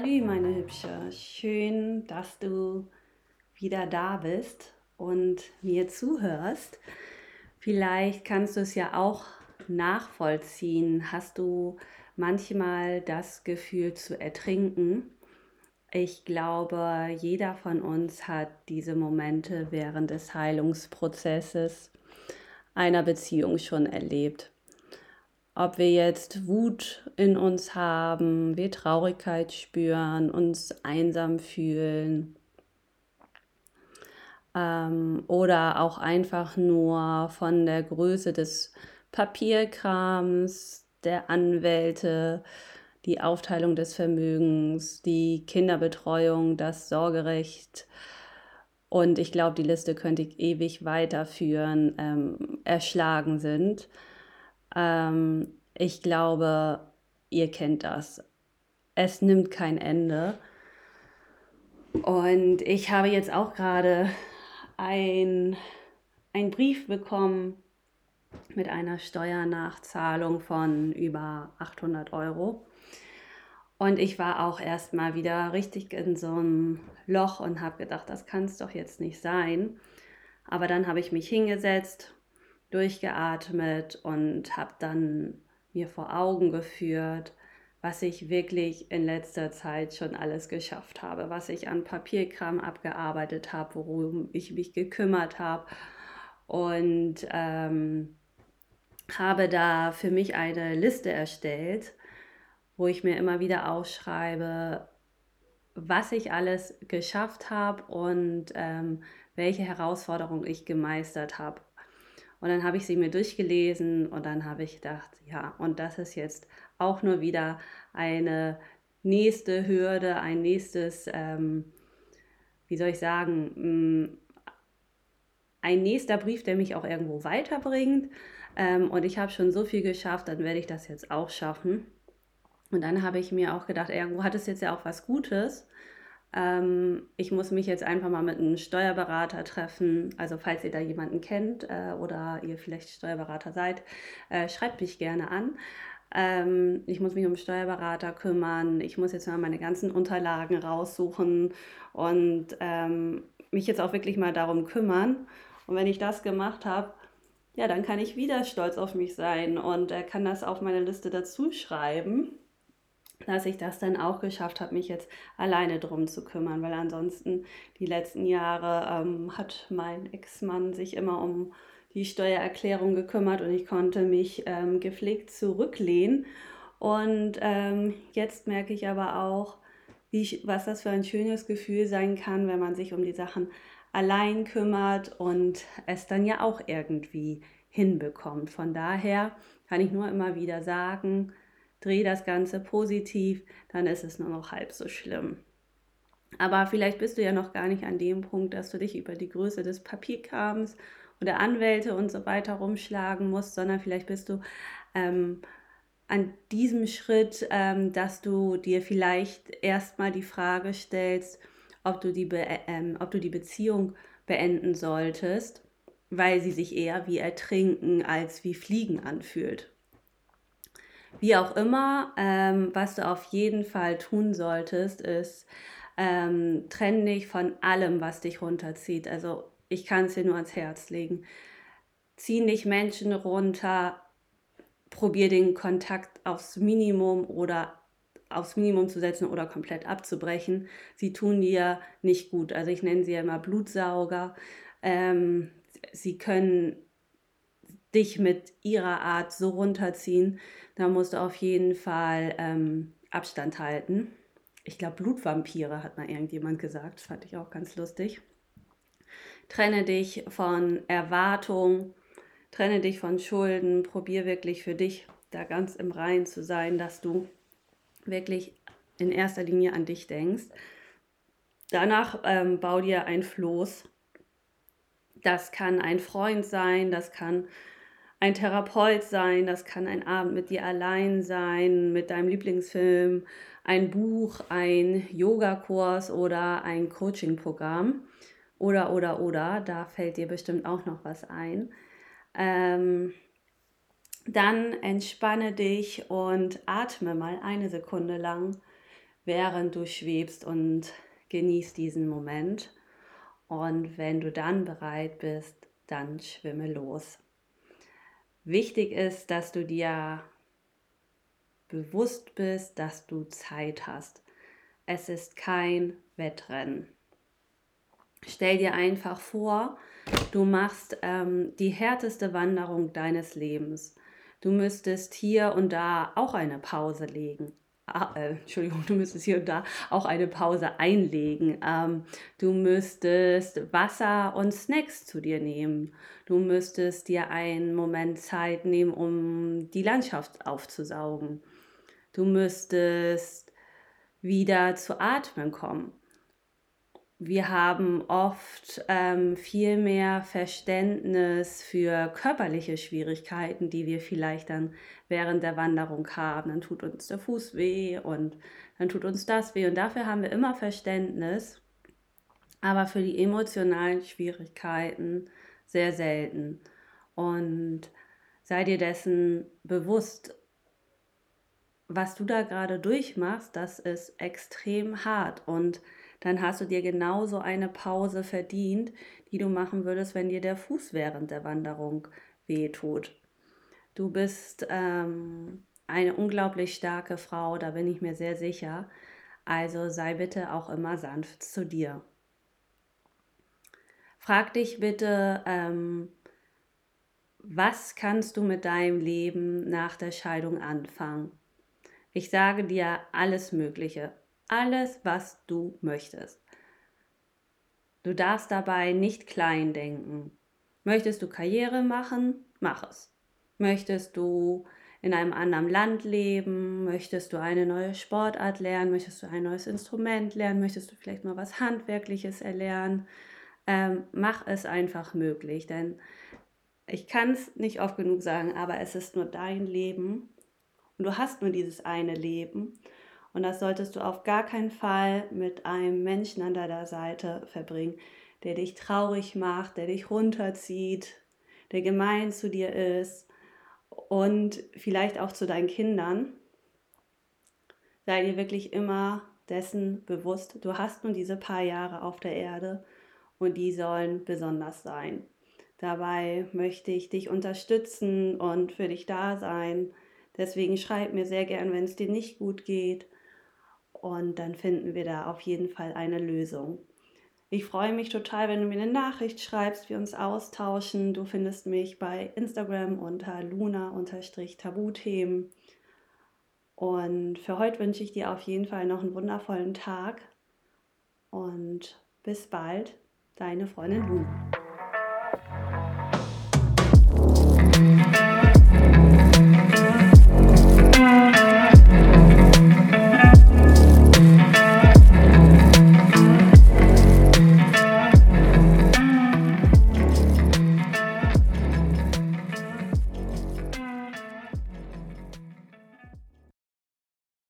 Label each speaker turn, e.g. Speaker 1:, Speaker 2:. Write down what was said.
Speaker 1: Salü, meine Hübsche. Schön, dass du wieder da bist und mir zuhörst. Vielleicht kannst du es ja auch nachvollziehen. Hast du manchmal das Gefühl zu ertrinken? Ich glaube, jeder von uns hat diese Momente während des Heilungsprozesses einer Beziehung schon erlebt ob wir jetzt Wut in uns haben, wir Traurigkeit spüren, uns einsam fühlen ähm, oder auch einfach nur von der Größe des Papierkrams, der Anwälte, die Aufteilung des Vermögens, die Kinderbetreuung, das Sorgerecht. Und ich glaube, die Liste könnte ich ewig weiterführen, ähm, erschlagen sind. Ähm, ich glaube, ihr kennt das. Es nimmt kein Ende. Und ich habe jetzt auch gerade einen Brief bekommen mit einer Steuernachzahlung von über 800 Euro. Und ich war auch erstmal wieder richtig in so einem Loch und habe gedacht, das kann es doch jetzt nicht sein. Aber dann habe ich mich hingesetzt durchgeatmet und habe dann mir vor Augen geführt, was ich wirklich in letzter Zeit schon alles geschafft habe, was ich an Papierkram abgearbeitet habe, worum ich mich gekümmert habe und ähm, habe da für mich eine Liste erstellt, wo ich mir immer wieder aufschreibe, was ich alles geschafft habe und ähm, welche Herausforderungen ich gemeistert habe. Und dann habe ich sie mir durchgelesen und dann habe ich gedacht, ja, und das ist jetzt auch nur wieder eine nächste Hürde, ein nächstes, ähm, wie soll ich sagen, mm, ein nächster Brief, der mich auch irgendwo weiterbringt. Ähm, und ich habe schon so viel geschafft, dann werde ich das jetzt auch schaffen. Und dann habe ich mir auch gedacht, irgendwo hat es jetzt ja auch was Gutes. Ähm, ich muss mich jetzt einfach mal mit einem Steuerberater treffen. Also falls ihr da jemanden kennt äh, oder ihr vielleicht Steuerberater seid, äh, schreibt mich gerne an. Ähm, ich muss mich um Steuerberater kümmern. Ich muss jetzt mal meine ganzen Unterlagen raussuchen und ähm, mich jetzt auch wirklich mal darum kümmern. Und wenn ich das gemacht habe, ja, dann kann ich wieder stolz auf mich sein und äh, kann das auf meine Liste dazu schreiben dass ich das dann auch geschafft habe, mich jetzt alleine drum zu kümmern, weil ansonsten die letzten Jahre ähm, hat mein Ex-Mann sich immer um die Steuererklärung gekümmert und ich konnte mich ähm, gepflegt zurücklehnen. Und ähm, jetzt merke ich aber auch, wie was das für ein schönes Gefühl sein kann, wenn man sich um die Sachen allein kümmert und es dann ja auch irgendwie hinbekommt. Von daher kann ich nur immer wieder sagen, dreh das Ganze positiv, dann ist es nur noch halb so schlimm. Aber vielleicht bist du ja noch gar nicht an dem Punkt, dass du dich über die Größe des Papierkrams oder Anwälte und so weiter rumschlagen musst, sondern vielleicht bist du ähm, an diesem Schritt, ähm, dass du dir vielleicht erstmal die Frage stellst, ob du die, ähm, ob du die Beziehung beenden solltest, weil sie sich eher wie Ertrinken als wie Fliegen anfühlt. Wie auch immer, ähm, was du auf jeden Fall tun solltest, ist, ähm, trenn dich von allem, was dich runterzieht. Also ich kann es dir nur ans Herz legen. Zieh nicht Menschen runter, probier den Kontakt aufs Minimum oder aufs Minimum zu setzen oder komplett abzubrechen. Sie tun dir nicht gut. Also ich nenne sie ja immer Blutsauger. Ähm, sie können dich mit ihrer Art so runterziehen, da musst du auf jeden Fall ähm, Abstand halten. Ich glaube, Blutvampire hat mal irgendjemand gesagt. Das fand ich auch ganz lustig. Trenne dich von Erwartung, trenne dich von Schulden. Probier wirklich für dich da ganz im Reinen zu sein, dass du wirklich in erster Linie an dich denkst. Danach ähm, bau dir ein Floß. Das kann ein Freund sein, das kann ein Therapeut sein, das kann ein Abend mit dir allein sein, mit deinem Lieblingsfilm, ein Buch, ein Yogakurs oder ein Coaching-Programm. Oder, oder, oder, da fällt dir bestimmt auch noch was ein. Ähm, dann entspanne dich und atme mal eine Sekunde lang während du schwebst und genieß diesen Moment. Und wenn du dann bereit bist, dann schwimme los. Wichtig ist, dass du dir bewusst bist, dass du Zeit hast. Es ist kein Wettrennen. Stell dir einfach vor, du machst ähm, die härteste Wanderung deines Lebens. Du müsstest hier und da auch eine Pause legen. Ah, äh, Entschuldigung, du müsstest hier und da auch eine Pause einlegen. Ähm, du müsstest Wasser und Snacks zu dir nehmen. Du müsstest dir einen Moment Zeit nehmen, um die Landschaft aufzusaugen. Du müsstest wieder zu atmen kommen wir haben oft ähm, viel mehr Verständnis für körperliche Schwierigkeiten, die wir vielleicht dann während der Wanderung haben. Dann tut uns der Fuß weh und dann tut uns das weh. Und dafür haben wir immer Verständnis, aber für die emotionalen Schwierigkeiten sehr selten. Und sei dir dessen bewusst, was du da gerade durchmachst, das ist extrem hart und dann hast du dir genauso eine Pause verdient, die du machen würdest, wenn dir der Fuß während der Wanderung wehtut. Du bist ähm, eine unglaublich starke Frau, da bin ich mir sehr sicher. Also sei bitte auch immer sanft zu dir. Frag dich bitte, ähm, was kannst du mit deinem Leben nach der Scheidung anfangen? Ich sage dir alles Mögliche alles, was du möchtest. Du darfst dabei nicht klein denken. Möchtest du Karriere machen? Mach es. Möchtest du in einem anderen Land leben? Möchtest du eine neue Sportart lernen? Möchtest du ein neues Instrument lernen? Möchtest du vielleicht mal was Handwerkliches erlernen? Ähm, mach es einfach möglich, denn ich kann es nicht oft genug sagen, aber es ist nur dein Leben und du hast nur dieses eine Leben und das solltest du auf gar keinen Fall mit einem Menschen an deiner Seite verbringen, der dich traurig macht, der dich runterzieht, der gemein zu dir ist und vielleicht auch zu deinen Kindern. Sei dir wirklich immer dessen bewusst, du hast nun diese paar Jahre auf der Erde und die sollen besonders sein. Dabei möchte ich dich unterstützen und für dich da sein. Deswegen schreib mir sehr gern, wenn es dir nicht gut geht und dann finden wir da auf jeden Fall eine Lösung. Ich freue mich total, wenn du mir eine Nachricht schreibst, wir uns austauschen. Du findest mich bei Instagram unter luna-tabuthemen. Und für heute wünsche ich dir auf jeden Fall noch einen wundervollen Tag und bis bald, deine Freundin Luna.